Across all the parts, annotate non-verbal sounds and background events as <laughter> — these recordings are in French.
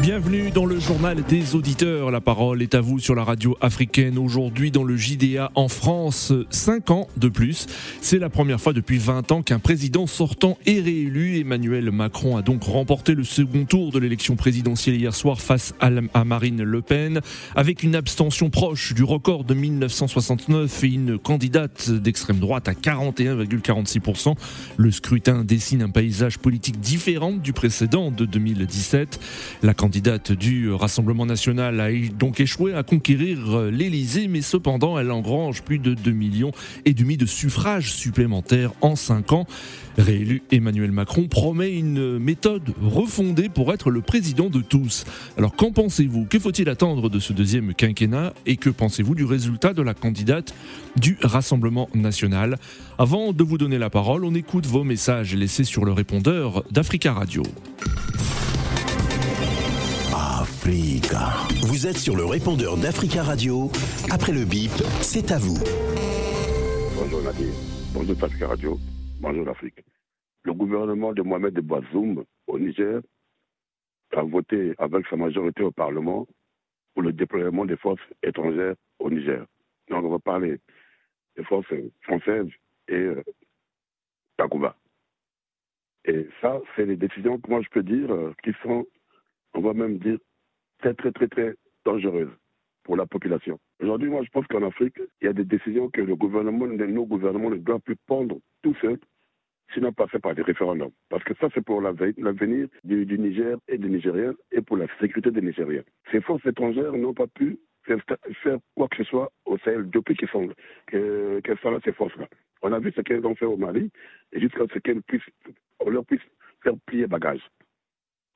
Bienvenue dans le journal des auditeurs. La parole est à vous sur la radio africaine. Aujourd'hui, dans le JDA en France, 5 ans de plus. C'est la première fois depuis 20 ans qu'un président sortant est réélu. Emmanuel Macron a donc remporté le second tour de l'élection présidentielle hier soir face à Marine Le Pen, avec une abstention proche du record de 1969 et une candidate d'extrême droite à 41,46%. Le scrutin dessine un paysage politique différent du précédent de 2017. La du Rassemblement national a donc échoué à conquérir l'Elysée, mais cependant elle engrange plus de 2 millions et demi de suffrages supplémentaires en 5 ans. Réélu, Emmanuel Macron promet une méthode refondée pour être le président de tous. Alors qu'en pensez-vous? Que faut-il attendre de ce deuxième quinquennat? Et que pensez-vous du résultat de la candidate du Rassemblement national? Avant de vous donner la parole, on écoute vos messages laissés sur le répondeur d'Africa Radio. Vous êtes sur le répondeur d'Africa Radio. Après le bip, c'est à vous. Bonjour Nadir. Bonjour Africa Radio. Bonjour l'Afrique. Le gouvernement de Mohamed Bazoum au Niger a voté avec sa majorité au Parlement pour le déploiement des forces étrangères au Niger. Donc on va parler des forces françaises et euh. Et ça, c'est les décisions que moi je peux dire euh, qui sont, on va même dire, très, très, très, très dangereuses pour la population. Aujourd'hui, moi, je pense qu'en Afrique, il y a des décisions que le gouvernement, nos gouvernements ne doivent plus prendre tout seuls, sinon passer par des référendums. Parce que ça, c'est pour l'avenir du, Niger et des Nigériens et pour la sécurité des Nigériens. Ces forces étrangères n'ont pas pu faire, quoi que ce soit au Sahel depuis qu'ils sont, qu'elles sont là, ces forces-là. On a vu ce qu'elles ont fait au Mali jusqu'à ce qu'elles puissent, on leur puisse faire plier bagage.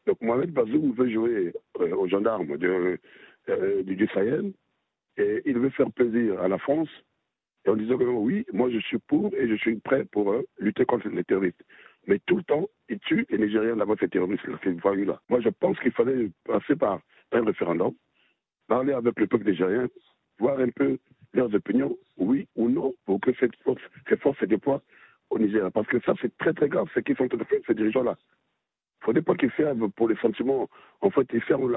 Donc Mohamed Bazoum veut jouer euh, aux gendarmes euh, du Sahel et il veut faire plaisir à la France en disant que oui, moi je suis pour et je suis prêt pour euh, lutter contre les terroristes. Mais tout le temps, il tue les Nigériens là-bas, ces terroristes, ces voyous-là. Moi je pense qu'il fallait passer par un référendum, parler avec le peuple nigérien, voir un peu leurs opinions, oui ou non, pour que cette force, ces forces se déploient au Niger. Parce que ça, c'est très très grave, ce qu'ils sont en train de ces dirigeants-là. Il ne faudrait pas qu'ils ferment pour les sentiments. En fait, ils ferment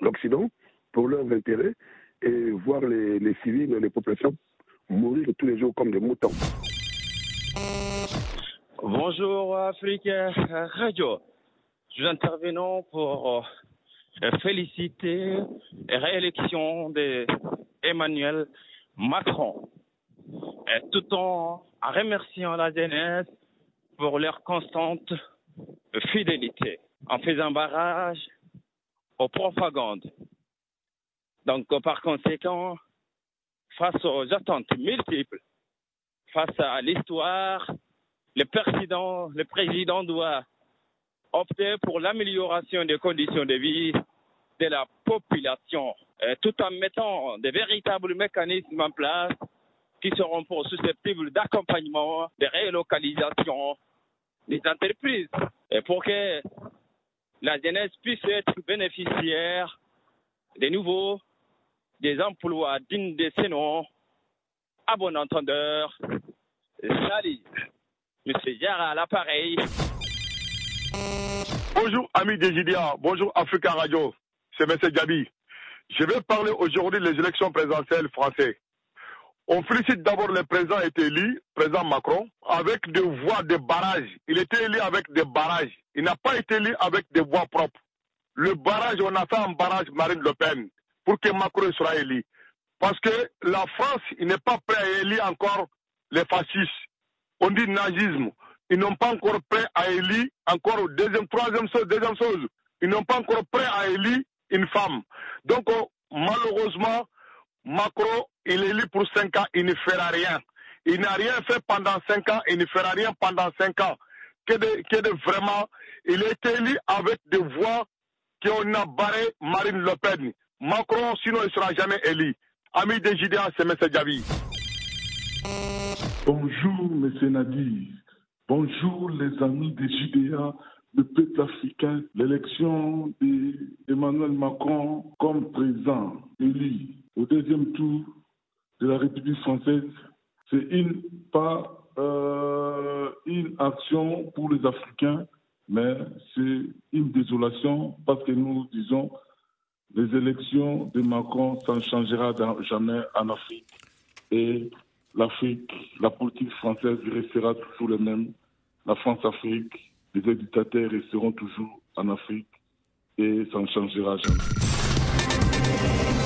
l'Occident pour leurs intérêts et voir les, les civils, les populations mourir tous les jours comme des moutons. Bonjour Afrique Radio. Je suis pour euh, féliciter la réélection d'Emmanuel Macron, tout en remerciant la jeunesse pour leur constante fidélité, en faisant barrage aux propagandes. Donc, par conséquent, face aux attentes multiples, face à l'histoire, le président, le président doit opter pour l'amélioration des conditions de vie de la population, euh, tout en mettant de véritables mécanismes en place qui seront susceptibles d'accompagnement, de relocalisation des entreprises, et pour que la jeunesse puisse être bénéficiaire de nouveaux des emplois dignes de ces noms. À bon entendeur, salut, Monsieur Yara à l'appareil. Bonjour amis des JDA, bonjour Africa Radio, c'est M. Gabi. Je vais parler aujourd'hui des élections présidentielles françaises. On félicite d'abord le président été élu, président Macron, avec des voix de barrage. Il était élu avec des barrages. Il n'a pas été élu avec des voix propres. Le barrage, on a fait un barrage Marine Le Pen pour que Macron soit élu. Parce que la France, il n'est pas prêt à élire encore les fascistes. On dit nazisme. Ils n'ont pas encore prêt à élire encore deuxième, troisième chose, deuxième chose. Ils n'ont pas encore prêt à élire une femme. Donc, oh, malheureusement, Macron, il est élu pour 5 ans, il ne fera rien. Il n'a rien fait pendant 5 ans, il ne fera rien pendant 5 ans. Que de, de vraiment, il est élu avec des voix qu'on a barré Marine Le Pen. Macron, sinon, il ne sera jamais élu. Ami des JDA, c'est M. Javi. Bonjour, M. Nadir. Bonjour, les amis des JDA, le peuple africain. L'élection d'Emmanuel Macron comme président élu au deuxième tour de la République française, c'est une pas euh, une action pour les Africains, mais c'est une désolation parce que nous disons les élections de Macron, ça ne changera jamais en Afrique. Et l'Afrique, la politique française restera toujours la même. La France-Afrique, les dictateurs resteront toujours en Afrique et ça ne changera jamais.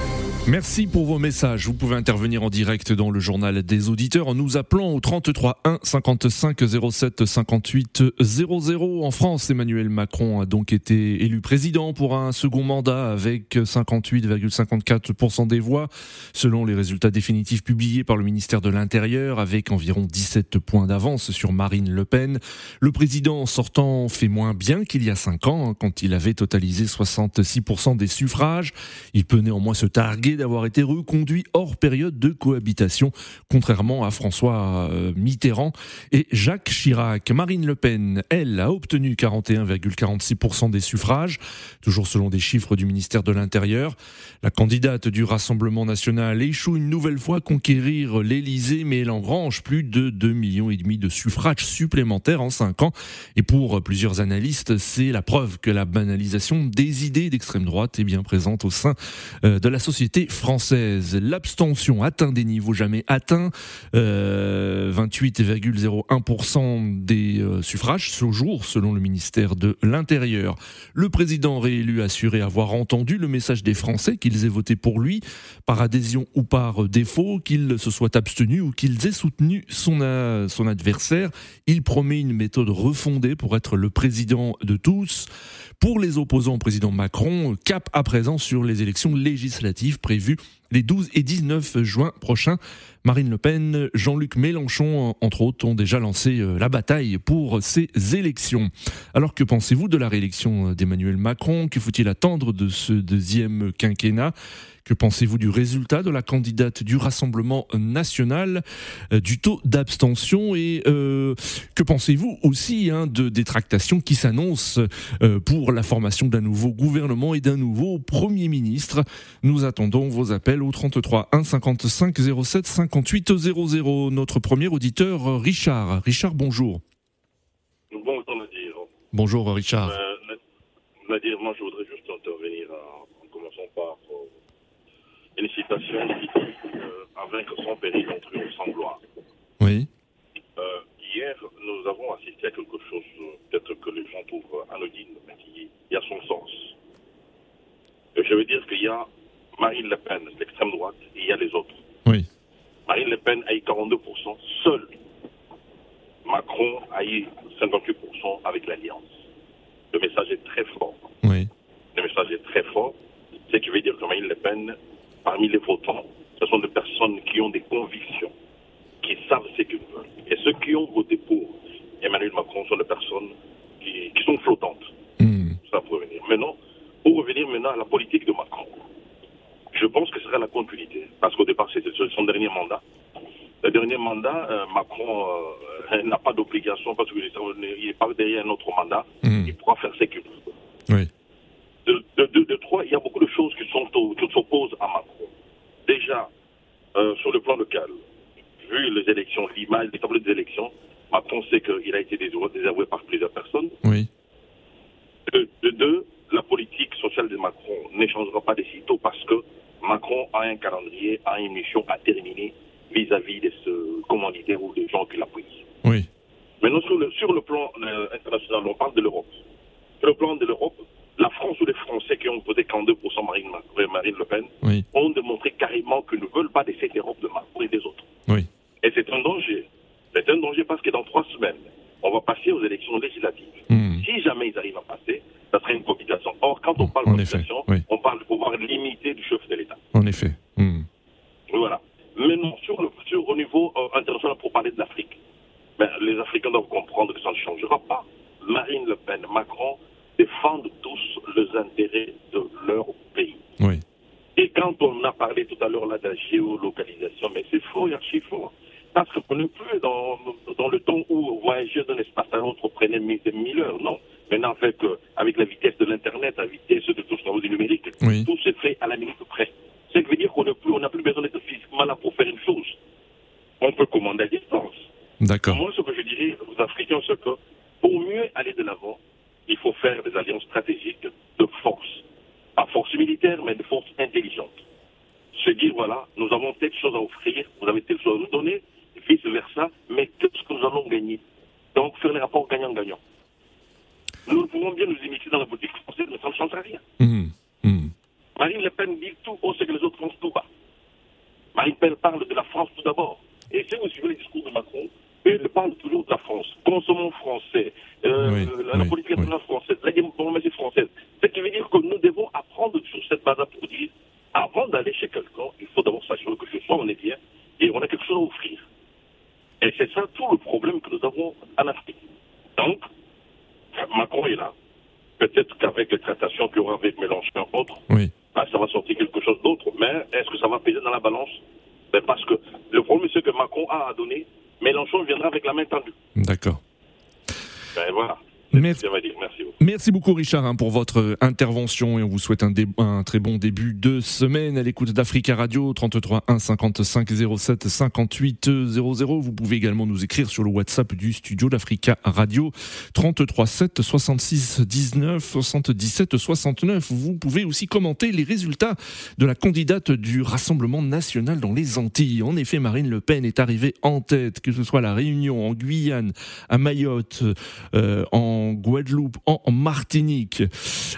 Merci pour vos messages. Vous pouvez intervenir en direct dans le journal des auditeurs en nous appelant au 33 1 55 07 58 00. En France, Emmanuel Macron a donc été élu président pour un second mandat avec 58,54% des voix, selon les résultats définitifs publiés par le ministère de l'Intérieur, avec environ 17 points d'avance sur Marine Le Pen. Le président sortant fait moins bien qu'il y a 5 ans, hein, quand il avait totalisé 66% des suffrages. Il peut néanmoins se targuer d'avoir été reconduit hors période de cohabitation, contrairement à François euh, Mitterrand et Jacques Chirac. Marine Le Pen, elle, a obtenu 41,46% des suffrages, toujours selon des chiffres du ministère de l'Intérieur. La candidate du Rassemblement national échoue une nouvelle fois à conquérir l'Élysée, mais elle engrange plus de 2,5 millions de suffrages supplémentaires en 5 ans. Et pour plusieurs analystes, c'est la preuve que la banalisation des idées d'extrême droite est bien présente au sein euh, de la société française. L'abstention atteint des niveaux jamais atteints, euh, 28,01% des euh, suffrages ce jour, selon le ministère de l'Intérieur. Le président réélu a assuré avoir entendu le message des Français, qu'ils aient voté pour lui, par adhésion ou par défaut, qu'ils se soient abstenus ou qu'ils aient soutenu son, euh, son adversaire. Il promet une méthode refondée pour être le président de tous. Pour les opposants au président Macron, cap à présent sur les élections législatives les 12 et 19 juin prochains. Marine Le Pen, Jean-Luc Mélenchon, entre autres, ont déjà lancé euh, la bataille pour ces élections. Alors que pensez-vous de la réélection d'Emmanuel Macron? Que faut-il attendre de ce deuxième quinquennat? Que pensez-vous du résultat de la candidate du Rassemblement national, euh, du taux d'abstention et euh, que pensez-vous aussi hein, de des tractations qui s'annoncent euh, pour la formation d'un nouveau gouvernement et d'un nouveau Premier ministre? Nous attendons vos appels au 33 1 55 07 58 00. Notre premier auditeur, Richard. Richard, bonjour. Bonjour Richard. Nadir, moi je voudrais juste intervenir en commençant par euh, à vaincre sans péril en triomphe sans gloire. Oui. Euh, hier, nous avons assisté à quelque chose, euh, peut-être que les gens trouvent anodine, mais qui a son sens. je veux dire qu'il y a Marine Le Pen, l'extrême droite, et il y a les autres. Oui. Marine Le Pen a eu 42% seul. Macron a eu 58% avec l'Alliance. Le message est très fort. Oui. Le message est très fort. Ce qui veut dire que Marine Le Pen parmi les votants, ce sont des personnes qui ont des convictions, qui savent ce qu'ils veulent. Et ceux qui ont voté pour Emmanuel Macron sont des personnes qui, sont flottantes. Hmm. Ça pour revenir. Maintenant, pour revenir maintenant à la politique de Macron, je pense que ce sera la continuité. Parce qu'au départ, c'était son dernier mandat. Le dernier mandat, euh, Macron euh, n'a pas d'obligation parce qu'il n'est pas derrière un autre mandat. Hmm. Il pourra faire ce qu'il veut. Oui. De, de, de, trois, il y a beaucoup de choses qui sont qui s'opposent à Macron. Déjà, euh, sur le plan local, vu les élections, l'image, les tableaux des élections, Macron sait qu'il a été désavoué par plusieurs personnes. Oui. De, deux, la politique sociale de Macron n'échangera pas des sitôt parce que Macron a un calendrier, a une mission à terminer vis-à-vis de ce commanditaire ou des gens qui l'appuient. Oui. Maintenant, sur le, sur le plan euh, international, on parle de l'Europe. Sur le plan de l'Europe, la France ou les Français qui ont voté 42% Marine, Marine Le Pen ont démontré carrément qu'ils ne veulent pas de cette Europe de Macron et des autres. Oui. Et c'est un danger. C'est un danger parce que dans trois semaines, on va passer aux élections législatives. Hmm. Si jamais ils arrivent à passer, ça serait une cohabitation. Or, quand on parle de cohabitation, on parle de pouvoir limité du chef de l'État. En effet. Hmm. Voilà. Maintenant, sur, le, sur au niveau euh, international, pour parler de l'Afrique, ben, les Africains doivent comprendre que ça ne changera pas. Marine Le Pen, Macron défendent tous les intérêts de leur pays. Oui. Et quand on a parlé tout à l'heure là de la géolocalisation, mais c'est faux, archi faux. Parce qu'on n'est plus dans, dans le temps où voyager d'un espace à l'autre prenait mille heures. Non. Maintenant, fait, avec la vitesse de l'Internet, la vitesse de tout ce qu'on du numérique, tout se fait à la minute près. Ce qui veut dire D'accord. Moi, ce que je dirais aux Africains, c'est que pour mieux aller de l'avant, il faut faire des alliances stratégiques de force. Pas force militaire, mais de force intelligente. Se dire, voilà, nous avons telle chose à offrir, vous avez telle chose à nous donner, mais qu'est-ce que nous allons gagner Donc, faire les rapports gagnant-gagnant. Nous pouvons bien nous imiter dans la politique française, mais ça ne changera rien. Mmh, mmh. Marine Le Pen dit tout haut ce que les autres font tout bas. Marine Le Pen parle de la France tout d'abord. Et si vous suivez les discours de Macron, il parle toujours de la France. Consommons français, euh, Oui, la, oui, politique oui. nationale française, la diplomatie française. Ce qui veut dire que nous devons apprendre sur cette base pour dire, avant d'aller chez quelqu'un, il faut d'abord s'assurer que ce soit on est bien et on a quelque chose à offrir. Et c'est ça tout le problème que nous avons en Afrique. Donc, Macron est là. Peut-être qu'avec les tractations qu'il y aura avec Mélenchon et autres, Oui. ça va sortir quelque chose d'autre. Mais est-ce que ça va peser dans la balance? Ben Parce que le problème, c'est que Macron a à donner, Mélenchon viendra avec la main tendue. D'accord. Ben voilà. Merci. Merci beaucoup. Merci beaucoup Richard hein, pour votre intervention et on vous souhaite un, un très bon début de semaine à l'écoute d'Africa Radio 33 1 55 07 58 00. Vous pouvez également nous écrire sur le WhatsApp du studio d'Africa Radio 33 7 66 19 77 69. Vous pouvez aussi commenter les résultats de la candidate du Rassemblement national dans les Antilles. En effet, Marine Le Pen est arrivée en tête, que ce soit à la Réunion, en Guyane, à Mayotte, euh, en Guadeloupe, en, Martinique.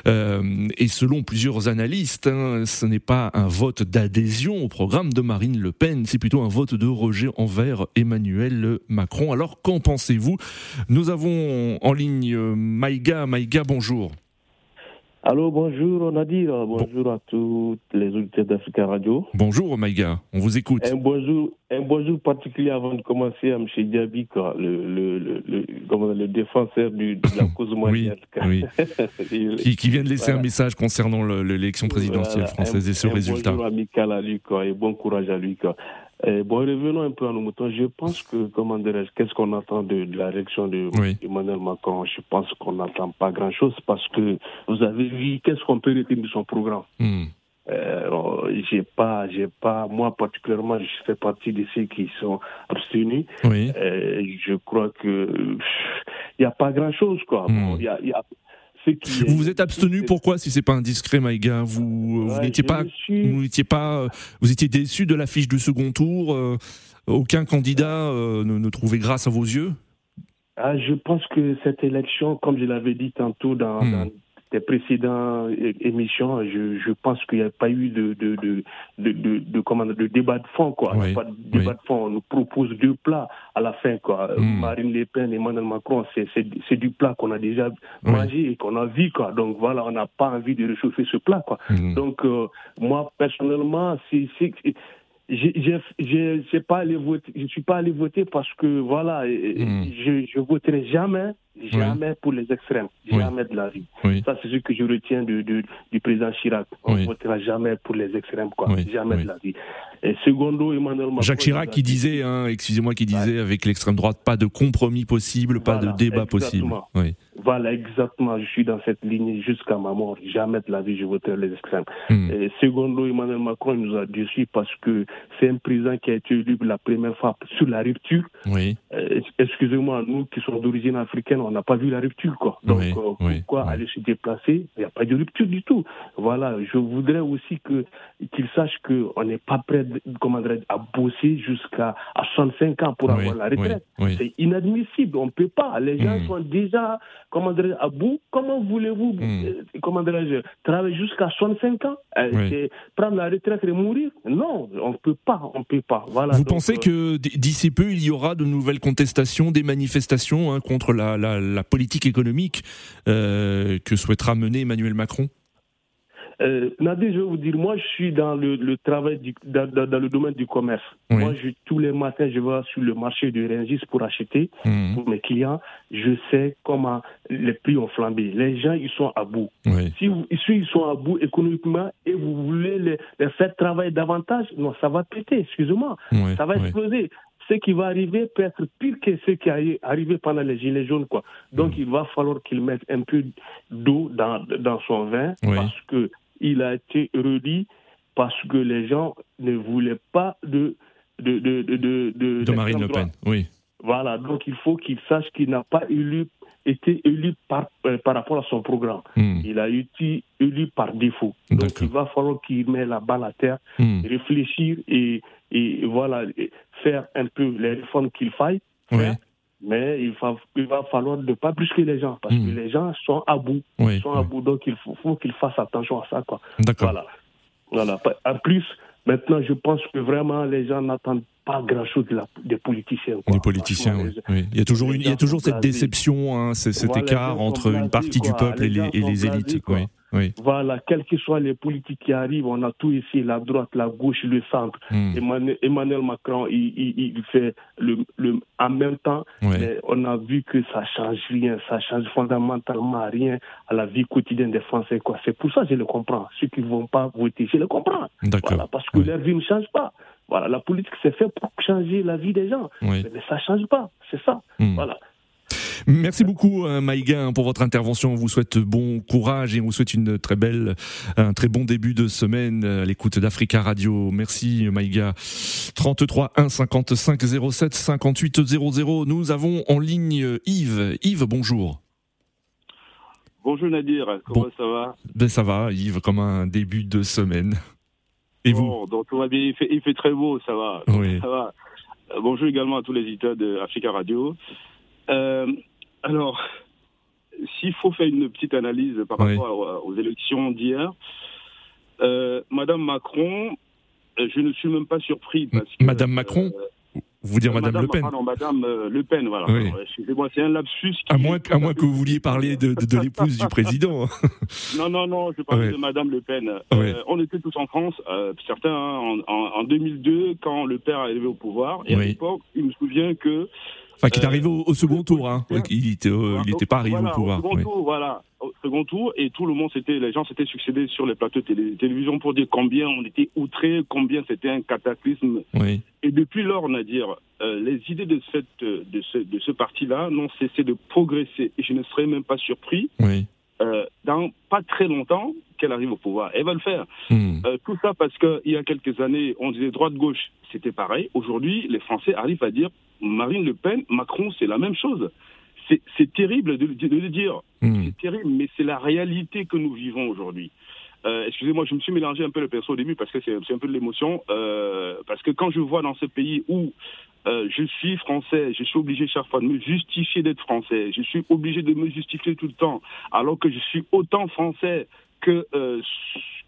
Euh, et selon plusieurs analystes, hein, ce n'est pas un vote d'adhésion au programme de Marine Le Pen, c'est plutôt un vote de rejet envers Emmanuel Macron. Alors qu'en pensez-vous? Nous avons en ligne euh, Maïga. Maïga, bonjour. Allô, bonjour Nadir, bonjour à tous les auditeurs d'Africa Radio. Bonjour Maïga, on vous écoute. Un bonjour, un bonjour particulier avant de commencer à M. Diaby, quoi, le, le, le, le, comment dire, le défenseur du, de la <laughs> cause mondiale. oui. <laughs> Il- Qui, qui vient de laisser Voilà. un message concernant le- l'élection présidentielle Voilà, française un- et ce un résultat. Bonjour amical à lui, quoi, et bon courage à lui. Quoi. Euh, bon, revenons un peu à nos moutons. Je pense que, comment dirais-je, qu'est-ce qu'on attend de, de la réaction de Oui. Emmanuel Macron? Je pense qu'on n'attend pas grand-chose parce que vous avez vu, qu'est-ce qu'on peut retenir de son programme? Hmm. euh, j'ai pas, j'ai pas, moi particulièrement, je fais partie de ceux qui sont abstenus. Oui. Euh, je crois que il n'y a pas grand chose, quoi. Hmm. Bon, y a, y a qui Vous vous êtes abstenu pourquoi si c'est pas indiscret Maïga Vous, n'étiez pas suis- vous n'étiez pas vous étiez déçu de l'affiche du second tour euh, aucun candidat euh, ne, ne trouvait grâce à vos yeux? Ah, je pense que cette élection, comme je l'avais dit tantôt dans, Hmm. dans des précédentes émissions, je, je pense qu'il n'y a pas eu de, de, de, de, de, comment débat de fond. Quoi. Oui, pas de débat oui. de fond. On nous propose deux plats à la fin. Quoi. Euh, Hmm. Marine Le Pen et Emmanuel Macron, c'est, du plat qu'on a déjà Oui. mangé et qu'on a vu. Quoi. Donc voilà, on n'a pas envie de réchauffer ce plat. Quoi. Hmm. Donc, euh, moi, personnellement, c'est, je suis pas allé voter parce que, voilà, euh, Mm. je, je voterai jamais, jamais pour les extrêmes. Oui. Jamais de la vie. Oui. Ça, c'est ce que je retiens de, de- du président Chirac. On Oui. votera jamais pour les extrêmes, quoi. Oui, Jamais oui. de la vie. Et secondo, Emmanuel Macron. Jacques Chirac qui disait hein, excusez-moi qui disait avec l'extrême droite pas de compromis possible pas Voilà, de débat possible exactement. Voilà, exactement. Je suis dans cette ligne jusqu'à ma mort. Jamais de la vie, je voterai les extrêmes. Hmm. Et secondo, Emmanuel Macron nous a déçus parce que c'est un président qui a été élu pour la première fois sur la rupture. oui Euh, Excusez-moi, nous qui sommes d'origine africaine, on n'a pas vu la rupture, quoi. Donc, Oui, euh, oui, pourquoi oui. aller se déplacer? Il n'y a pas de rupture du tout. Voilà, je voudrais aussi que qu'il sache qu'on n'est pas prêt, de- comment dirais-je, à bosser jusqu'à à 65 ans pour avoir la retraite. C'est inadmissible, on ne peut pas. Les gens Mm. sont déjà, comment à bout. Comment voulez-vous, Mm. euh, comment dirais-je, travailler jusqu'à 65 ans? Euh, Prendre la retraite et mourir? Non, on ne peut pas, on ne peut pas. Voilà, Vous donc, pensez que d'ici peu, il y aura de nouvelles contestations, des manifestations hein, contre la, la- la politique économique euh, que souhaitera mener Emmanuel Macron? Euh, Nadir, je vais vous dire, moi, je suis dans le, le travail, du, dans, dans- dans le domaine du commerce. Oui. Moi, je, tous les matins, je vais sur le marché de Rungis pour acheter Mhm. pour mes clients. Je sais comment les prix ont flambé. Les gens, ils sont à bout. Oui. Si, vous- si ils sont à bout économiquement et vous voulez les, les faire travailler davantage, non, ça va péter, excusez-moi. Oui, Ça va exploser. Ce qui va arriver peut être pire que ce qui est arrivé pendant les Gilets jaunes. Quoi. Donc, il va falloir qu'il mette un peu d'eau dans, dans son vin Oui. parce que il a été redit parce que les gens ne voulaient pas de, de, de, de, de, De Marine Le Pen, oui. Voilà, donc il faut qu'il sache qu'il n'a pas élu, été élu par, euh, par rapport à son programme. Hmm. Il a été élu par défaut. Donc il va falloir qu'il mette la balle à terre, Hmm. réfléchir et, et voilà, et faire un peu les réformes qu'il faille. Oui, faire. Mais il va, il va falloir ne pas brusquer les gens parce Hmm. que les gens sont à bout. oui, Sont à bout. Donc il faut, faut qu'ils fassent attention à ça. Quoi. D'accord. Voilà. voilà. En plus, maintenant, je pense que vraiment les gens n'attendent pas grand-chose de la- des politiciens. quoi. Les politiciens, oui. les- oui. Il y a toujours, une, il y a toujours cette blasés. déception, hein, cet Voilà, écart entre une partie du peuple et Les et élites. blasés, quoi. Oui, oui. Voilà, quelles que soient les politiques qui arrivent, on a tout essayé, la droite, la gauche, le centre. Hmm. Emmanuel, Emmanuel Macron, il, il- il fait le, le, en même temps, mais on a vu que ça change rien, ça change fondamentalement rien à la vie quotidienne des Français. quoi. C'est pour ça que je le comprends. Ceux qui ne vont pas voter, je le comprends. Voilà, parce que Ouais. leur vie ne change pas. Voilà, la politique, c'est fait pour changer la vie des gens. Oui. Mais ça ne change pas, c'est ça. Hmm. Voilà. Merci beaucoup, euh, Maïga, hein, pour votre intervention. On vous souhaite bon courage et on vous souhaite une très belle, un très bon début de semaine euh, à l'écoute d'Africa Radio. Merci, Maïga. 33 1 55 07 58 00. Nous avons en ligne euh, Yves. Yves, bonjour. Bonjour Nadir, comment Bon. ça va? Ben, ça va, Yves, comme un début de semaine. Et vous? Bon, donc va bien, il fait, il fait très beau, ça va. Oui. Ça va. Bonjour également à tous les éditeurs de Africa Radio. Euh, alors, s'il faut faire une petite analyse par Oui. rapport aux, élections d'hier, euh, Madame Macron, euh, je ne suis même pas surpris parce que, Madame Macron Vous dire euh, Madame Le Pen Pardon, Madame euh, Le Pen, voilà. Oui. Excusez-moi, c'est un lapsus. Qui à moins, à moins que vous vouliez parler de, de, de l'épouse du président. <laughs> Non, non, non, je parlais Ouais. de Madame Le Pen. Ouais. Euh, on était tous en France, euh, certains, hein, en, en- en 2002, quand le père est arrivé au pouvoir. Et à l'époque, il me souvient que... Enfin, qui est Euh, arrivé au, au second tour. Hein. Il n'était était pas arrivé voilà, au pouvoir. second oui. tour, voilà. Au second tour, et tout le monde s'était, les gens s'étaient succédés sur les plateaux de télé- télévision pour dire combien on était outrés, combien c'était un cataclysme. Oui. Et depuis lors, Nadir, euh, les idées de, cette, de ce, de ce parti-là n'ont cessé de progresser. Et je ne serais même pas surpris, Oui. Euh, dans pas très longtemps, qu'elle arrive au pouvoir. Elle va le faire. Hmm. Euh, tout ça parce qu'il y a quelques années, on disait droite-gauche, c'était pareil. Aujourd'hui, les Français arrivent à dire Marine Le Pen, Macron, c'est la même chose. C'est terrible de, de le dire. Hmm. C'est terrible, mais c'est la réalité que nous vivons aujourd'hui. Euh, Excusez-moi, je me suis mélangé un peu le perso au début parce que c'est un peu de l'émotion. Euh, parce que quand je vois dans ce pays où euh, je suis français, je suis obligé chaque fois de me justifier d'être français, je suis obligé de me justifier tout le temps, alors que je suis autant français que, euh,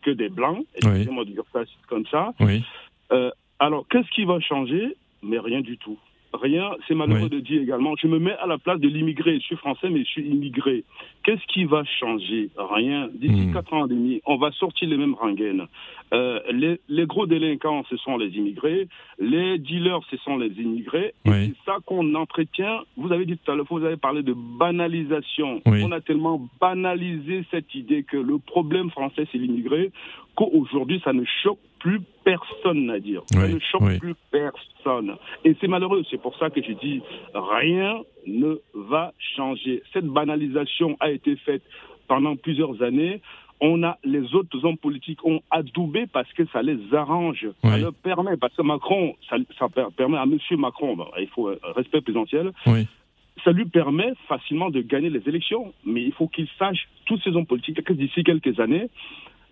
que des blancs. Excusez-moi de dire ça comme ça. Oui. Euh, alors, qu'est-ce qui va changer? Mais rien du tout. Rien, c'est malheureux Oui. de dire également. Je me mets à la place de l'immigré. Je suis français, mais je suis immigré. Qu'est-ce qui va changer? Rien. D'ici Hmm. quatre ans et demi, on va sortir les mêmes rengaines. Euh, les, les gros délinquants, ce sont les immigrés. Les dealers, ce sont les immigrés. Et Oui. c'est ça qu'on entretient. Vous avez dit tout à l'heure, vous avez parlé de banalisation. Oui. On a tellement banalisé cette idée que le problème français, c'est l'immigré, qu'aujourd'hui, ça ne choque plus personne à dire. Ça Oui, ne choque oui. plus personne. Et c'est malheureux. C'est pour ça que je dis rien ne va changer. Cette banalisation a été faite pendant plusieurs années. On a les autres hommes politiques ont adoubé parce que ça les arrange. Ça leur permet, parce que Macron, ça, ça per- permet à Monsieur Macron, il faut euh, respect présidentiel, Oui. ça lui permet facilement de gagner les élections. Mais il faut qu'il sache, tous ces hommes politiques, que d'ici quelques années,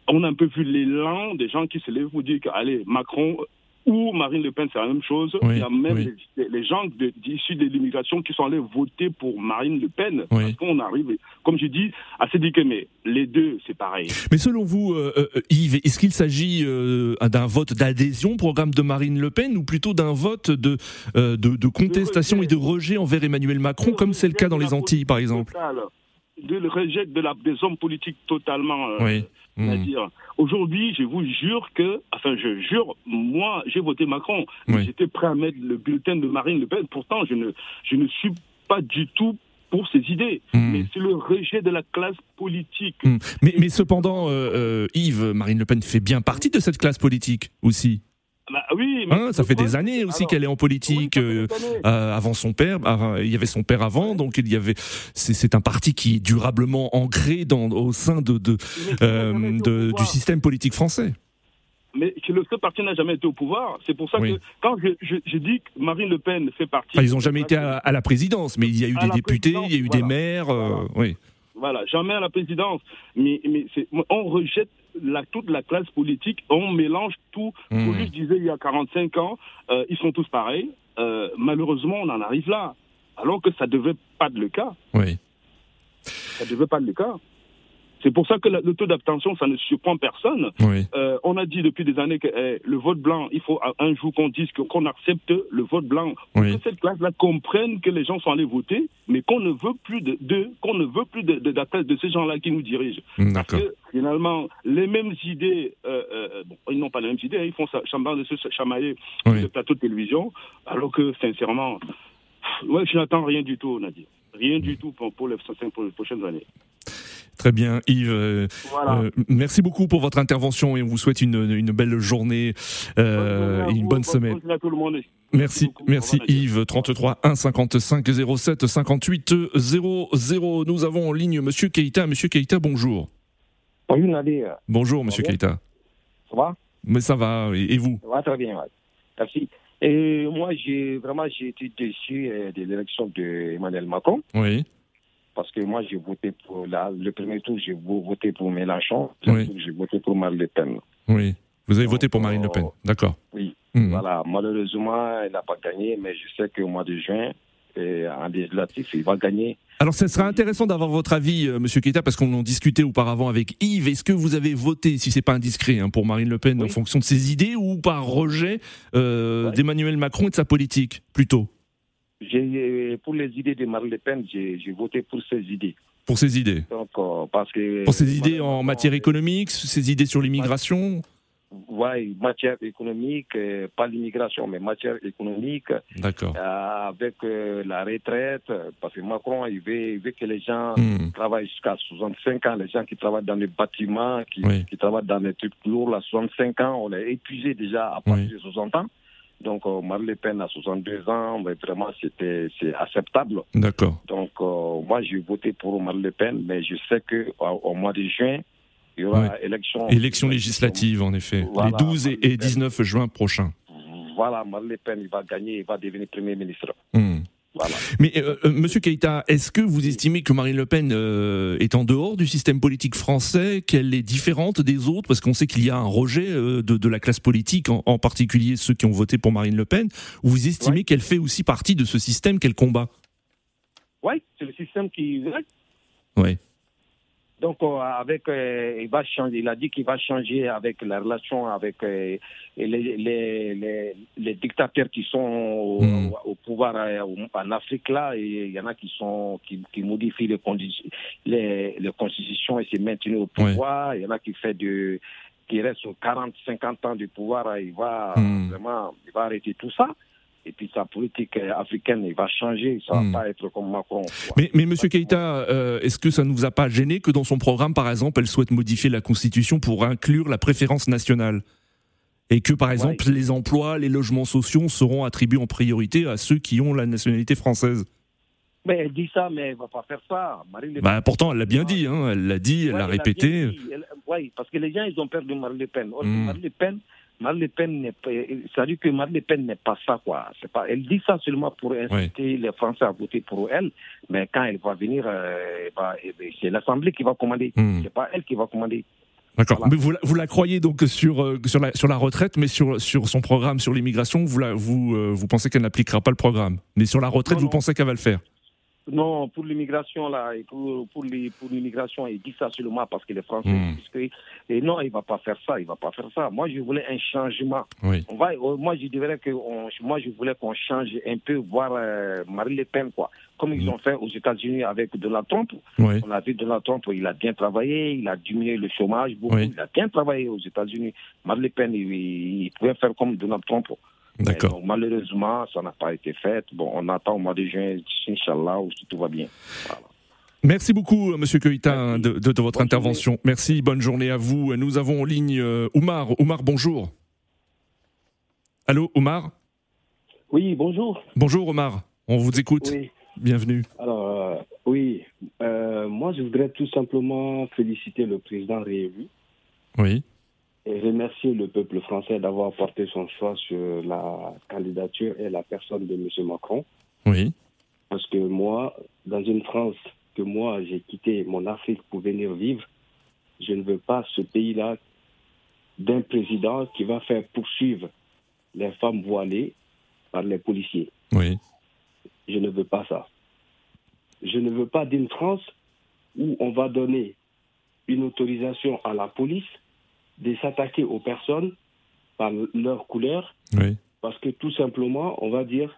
on a un peu vu l'élan des gens qui se lèvent pour dire que, allez, Macron ou Marine Le Pen, c'est la même chose. Oui, Il y a même oui. les, les gens issus de l'immigration qui sont allés voter pour Marine Le Pen. Oui. Parce qu'on arrive, comme je dis, à se dire que mais les deux, c'est pareil. Mais selon vous, euh, euh, Yves, est-ce qu'il s'agit euh, d'un vote d'adhésion au programme de Marine Le Pen ou plutôt d'un vote de, euh, de, de contestation et de rejet envers Emmanuel Macron, comme c'est le cas dans les Antilles, par exemple? Total. De le rejet de la, des hommes politiques totalement. Oui. Hmm. C'est-à-dire, aujourd'hui, je vous jure que, enfin, je jure, moi, j'ai voté Macron. Oui. J'étais prêt à mettre le bulletin de Marine Le Pen. Pourtant, je ne, je ne suis pas du tout pour ces idées. Hmm. Mais c'est le rejet de la classe politique. Mais, mais cependant, euh, euh, Yves, Marine Le Pen fait bien partie de cette classe politique aussi. Bah oui, mais Hein, ça fait des années aussi qu'elle est en politique. oui, euh, euh, avant son père, avant- il y avait son père avant, donc il y avait. C'est un parti qui est durablement ancré dans, au sein de, de, euh, de- du système politique français. mais le ce parti n'a jamais été au pouvoir. C'est pour ça Oui. que quand je dis que Marine Le Pen fait partie. Enfin, ils n'ont jamais été à, à la présidence, mais il y a eu des députés, il y a eu des maires. euh, oui. Voilà, jamais à la présidence. Mais, mais on rejette la, toute la classe politique, on mélange tout. Mmh. Paulus disait il y a 45 ans, euh, ils sont tous pareils. Euh, malheureusement, on en arrive là. Alors que ça ne devait pas être le cas. Oui. Ça ne devait pas être le cas. C'est pour ça que le taux d'abstention, ça ne surprend personne. Oui. Euh, on a dit depuis des années que eh, le vote blanc, il faut un- jour qu'on dise qu'on accepte le vote blanc. Oui. que cette classe-là comprenne que les gens sont allés voter, mais qu'on ne veut plus de, de- qu'on ne veut plus de, de, ces gens-là qui nous dirigent. Parce D'accord. que finalement, les mêmes idées, euh, euh, bon, ils n'ont pas les mêmes idées, hein, ils font ça, de se chamailler sur Oui. le plateau de télévision, alors que sincèrement, ouais, je n'attends rien du tout, Nadia. Rien du tout pour, pour, les, pour les prochaines années. Très bien, Yves. euh, Voilà. euh, merci beaucoup pour votre intervention et on vous souhaite une, une belle journée euh, et une bonne semaine. journée à tout le monde. Merci, merci. Yves. 33 1 55 07 58 00. Nous avons en ligne Monsieur Keita. Monsieur Keita, bonjour. Bonjour Nadia, Bonjour Monsieur Keita. ça va? Mais ça va, et, et vous? Ça va très bien, ouais. merci. Et moi, j'ai vraiment j'ai été déçu euh, de l'élection d'Emmanuel Macron Oui, parce que moi, j'ai voté pour la, le premier tour, j'ai vo- voté pour Mélenchon, Oui. le j'ai voté pour Marine Le Pen. oui. Vous avez voté pour Marine Le Pen, oh. d'accord. Oui, Hmm. voilà. Malheureusement, elle n'a pas gagné, mais je sais qu'au mois de juin, euh, en législatif, il va gagner. Alors, ce serait intéressant d'avoir votre avis, euh, Monsieur Keita, parce qu'on en discutait auparavant avec Yves. Est-ce que vous avez voté, si c'est pas indiscret, hein, pour Marine Le Pen en fonction de ses idées ou par rejet euh, Ouais. d'Emmanuel Macron et de sa politique, plutôt? Euh, pour les idées de Marine Le Pen, j'ai voté pour ses idées. Pour ses idées Donc, euh, parce que Pour ses idées en matière économique, ses idées sur l'immigration Oui, matière économique, euh, pas l'immigration, mais matière économique, D'accord. euh, avec euh, la retraite, euh, parce que Macron, il veut, il veut que les gens Hmm. travaillent jusqu'à 65 ans, les gens qui travaillent dans les bâtiments, qui, Oui. qui travaillent dans les trucs lourds, là, 65 ans, on est épuisé déjà à partir Oui. de 60 ans. Donc, euh, Marine Le Pen à 62 ans, mais vraiment, c'était c'est acceptable. D'accord. Donc, euh, moi, j'ai voté pour Marine Le Pen, mais je sais qu'au au mois de juin, il y aura élection. Élections législatives, en effet. Voilà, les 12 et, et 19 juin prochains. Voilà, Marine Le Pen, il va gagner, il va devenir Premier ministre. Hmm. Voilà. Mais euh, euh, Monsieur Keita, est-ce que vous estimez que Marine Le Pen euh, est en dehors du système politique français, qu'elle est différente des autres, parce qu'on sait qu'il y a un rejet euh, de, de la classe politique, en, en particulier ceux qui ont voté pour Marine Le Pen, ou vous estimez Ouais. qu'elle fait aussi partie de ce système qu'elle combat? Oui, c'est le système qui. Ouais. Donc, euh, avec, euh, il va changer. Il a dit qu'il va changer avec la relation avec euh, les, les, les, les dictateurs qui sont au, Mm. au pouvoir euh, en Afrique là. Et il y en a qui sont qui, qui modifient les, conditions, les, les constitutions et se maintenent au pouvoir. Il y en a qui fait de qui reste sur 40, 50 ans du pouvoir. Il va Mm. vraiment, il va arrêter tout ça. Et puis sa politique africaine, il va changer. Ça va pas être comme Macron. Mais, mais Monsieur Keita, euh, est-ce que ça ne vous a pas gêné que dans son programme, par exemple, elle souhaite modifier la Constitution pour inclure la préférence nationale? Et que, par exemple, les emplois, les logements sociaux seront attribués en priorité à ceux qui ont la nationalité française? Mais elle dit ça, mais elle va pas faire ça. Marine Bah, pourtant, elle l'a bien dit, hein, elle l'a dit, elle Ouais, l'a répété. Oui, parce que les gens, ils ont peur de Marine Le Pen. Or, Mm. Marine Le Pen, Marine Le Pen n'est pas, c'est-à-dire que Marine Le Pen n'est pas ça, quoi. C'est pas, elle dit ça seulement pour inciter les Français à voter pour elle, mais quand elle va venir, euh, elle va- c'est l'Assemblée qui va commander. Mm. C'est pas elle qui va commander. D'accord. Voilà. Mais vous, la- vous la croyez donc sur, euh, sur, la, sur la retraite, mais sur, sur son programme sur l'immigration, vous, la- vous, euh, vous pensez qu'elle n'appliquera pas le programme. Mais sur la retraite, Non, vous non. pensez qu'elle va le faire? Non, pour l'immigration, là, et pour, pour, l'immigration, il dit ça seulement parce que les Français. Mm. puisque- et non, il va pas faire ça, il va pas faire ça. Moi, je voulais un changement. Oui. On va, euh, moi, je dirais que on- moi, je voulais qu'on change un peu, voir euh, Marine Le Pen, quoi. Comme ils Mm. ont fait aux États-Unis avec Donald Trump. Oui. On a vu Donald Trump, il a bien travaillé, il a diminué le chômage beaucoup, Oui. il a bien travaillé aux États-Unis. Marine Le Pen, il, il pouvait faire comme Donald Trump. D'accord. donc, malheureusement, ça n'a pas été fait. Bon, on attend au mois de juin, Inch'Allah, où tout va bien. Voilà. Merci beaucoup, Monsieur Keita, hein, de, de- de votre Bonne intervention. Merci, bonne journée à vous. Nous avons en ligne euh, Oumar. Oumar, bonjour. Allô, Oumar? Oui, bonjour. Bonjour, Omar. On vous écoute. Oui. Bienvenue. Alors, euh, oui, euh, moi, je voudrais tout simplement féliciter le président réélu Oui. Et remercier le peuple français d'avoir porté son choix sur la candidature et la personne de M. Macron. Oui. Parce que moi, dans une France que moi j'ai quitté mon Afrique pour venir vivre, je ne veux pas ce pays-là d'un président qui va faire poursuivre les femmes voilées par les policiers. Oui. Je ne veux pas ça. Je ne veux pas d'une France où on va donner une autorisation à la police de s'attaquer aux personnes par leur couleur. Oui. Parce que tout simplement, on va dire,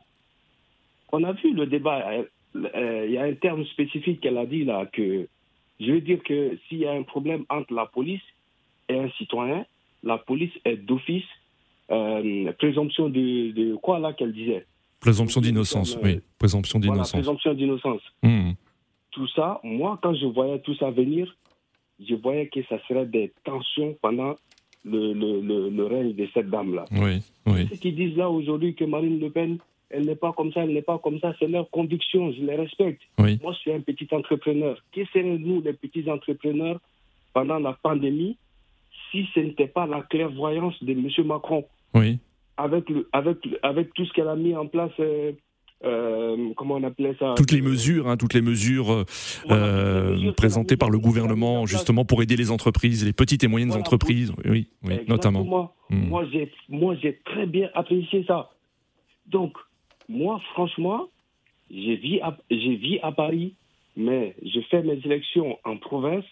on a vu le débat, euh, euh, il y a un terme spécifique qu'elle a dit là, que je veux dire que s'il y a un problème entre la police et un citoyen, la police est d'office euh, présomption de, de, quoi là qu'elle disait? Présomption d'innocence, oui. Présomption d'innocence. Voilà, présomption d'innocence. Mmh. Tout ça, moi, quand je voyais tout ça venir, je voyais que ça serait des tensions pendant le, le, le, le règne de cette dame-là. Oui, oui. Ceux qui disent là aujourd'hui que Marine Le Pen, elle n'est pas comme ça, elle n'est pas comme ça, c'est leur conviction, je les respecte. Oui. Moi, je suis un petit entrepreneur. Qui serions-nous, les petits entrepreneurs, pendant la pandémie, si ce n'était pas la clairvoyance de M. Macron? Oui. avec, le, avec, avec tout ce qu'elle a mis en place euh, euh, comment on appelait ça Toutes les mesures, hein, toutes les mesures, euh, Voilà, toutes les mesures présentées par le gouvernement justement pour aider les entreprises, les petites et moyennes Voilà, entreprises, oui, oui, notamment. Exactement. Mm. Moi, j'ai, moi, j'ai très bien apprécié ça. Donc, moi, franchement, j'ai vis à, j'ai vis à Paris, mais je fais mes élections en province.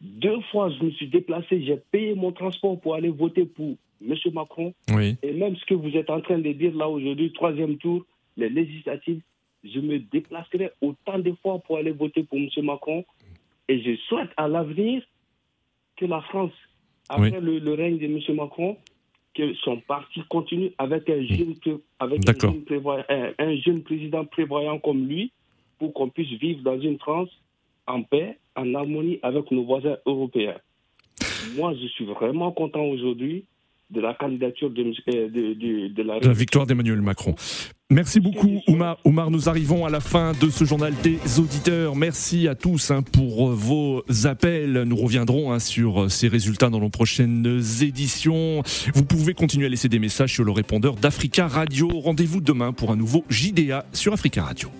Deux fois, je me suis déplacé, j'ai payé mon transport pour aller voter pour M. Macron. Oui, Et même ce que vous êtes en train de dire là aujourd'hui, troisième tour, les législatives, je me déplacerai autant de fois pour aller voter pour M. Macron. Et je souhaite à l'avenir que la France, après le, le règne de M. Macron, que son parti continue avec un jeune, pré- avec un jeune, prévoyant- un- un jeune président prévoyant comme lui, pour qu'on puisse vivre dans une France en paix, en harmonie avec nos voisins européens. Moi, je suis vraiment content aujourd'hui de la candidature de, euh, de, de- de la de la victoire d'Emmanuel Macron. Merci beaucoup, Oumar. Nous arrivons à la fin de ce journal des auditeurs. Merci à tous hein, pour euh, vos appels. Nous reviendrons hein, sur euh, ces résultats dans nos prochaines éditions. Vous pouvez continuer à laisser des messages sur le répondeur d'Africa Radio. Rendez-vous demain pour un nouveau JDA sur Africa Radio.